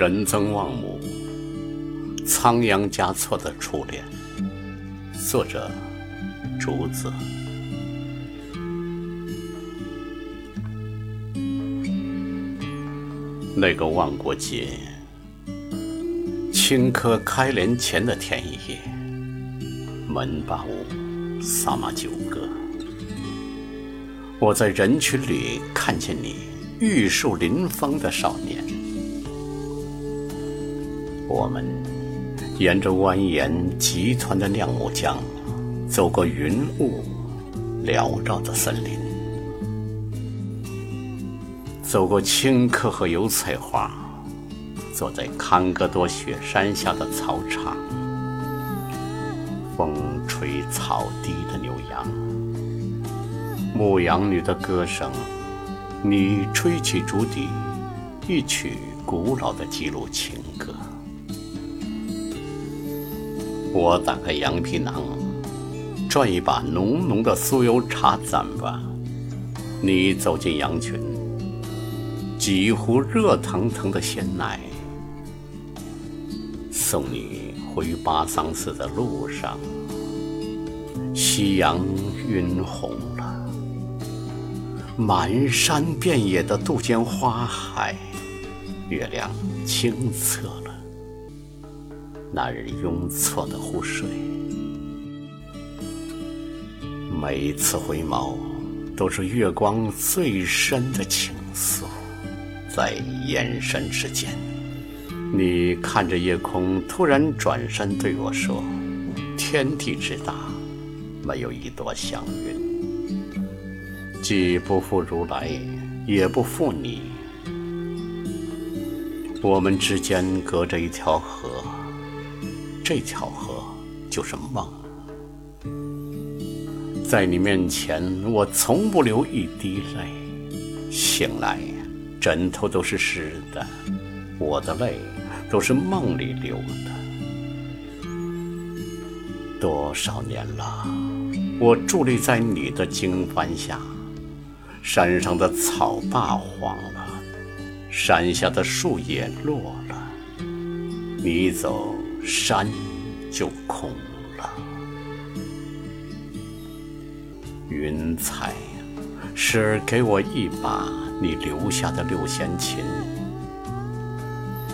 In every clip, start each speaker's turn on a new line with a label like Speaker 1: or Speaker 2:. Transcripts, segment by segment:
Speaker 1: 人曾忘母，仓央嘉措的初恋。作者：竹子。那个万国节，青稞开镰前的田野，门把舞，萨马九歌。我在人群里看见你，玉树临风的少年。我们沿着蜿蜒急湍的亮木江，走过云雾缭绕的森林，走过青稞和油菜花，坐在康戈多雪山下的草场，风吹草低的牛羊，牧羊女的歌声，你吹起竹笛，一曲古老的记录情歌。我打开羊皮囊，转一把浓浓的酥油茶盏吧。你走进羊群，几壶热腾腾的鲜奶，送你回巴桑寺的路上。夕阳晕红了，满山遍野的杜鹃花海，月亮清澈了。那日拥错的湖水，每一次回眸，都是月光最深的情愫。在眼神之间，你看着夜空，突然转身对我说：“天地之大，没有一朵祥云，既不负如来，也不负你。我们之间隔着一条河。”这巧合就是梦，在你面前，我从不流一滴泪。醒来，枕头都是湿的，我的泪都是梦里流的。多少年了，我伫立在你的经幡下，山上的草坝黄了，山下的树叶落了，你走。山就空了。云彩，时而给我一把你留下的六弦琴。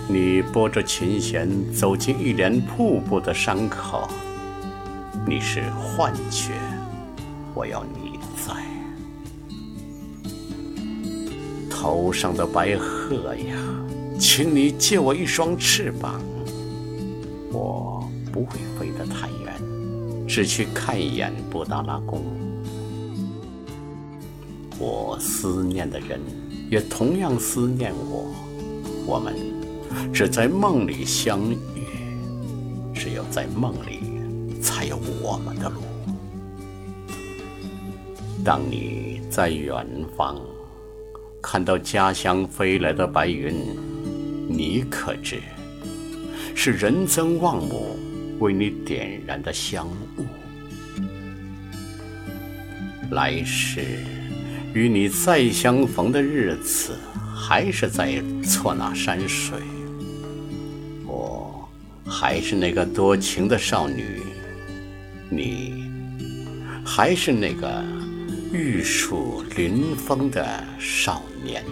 Speaker 1: 你拨着琴弦走进一帘瀑布的山口。你是幻觉，我要你在。头上的白鹤呀，请你借我一双翅膀。我不会飞得太远，只去看一眼布达拉宫。我思念的人也同样思念我，我们只在梦里相遇，只有在梦里才有我们的路。当你在远方看到家乡飞来的白云，你可知？是人曾望母为你点燃的香雾，来世与你再相逢的日子，还是在错那山水。我还是那个多情的少女，你还是那个玉树临风的少年。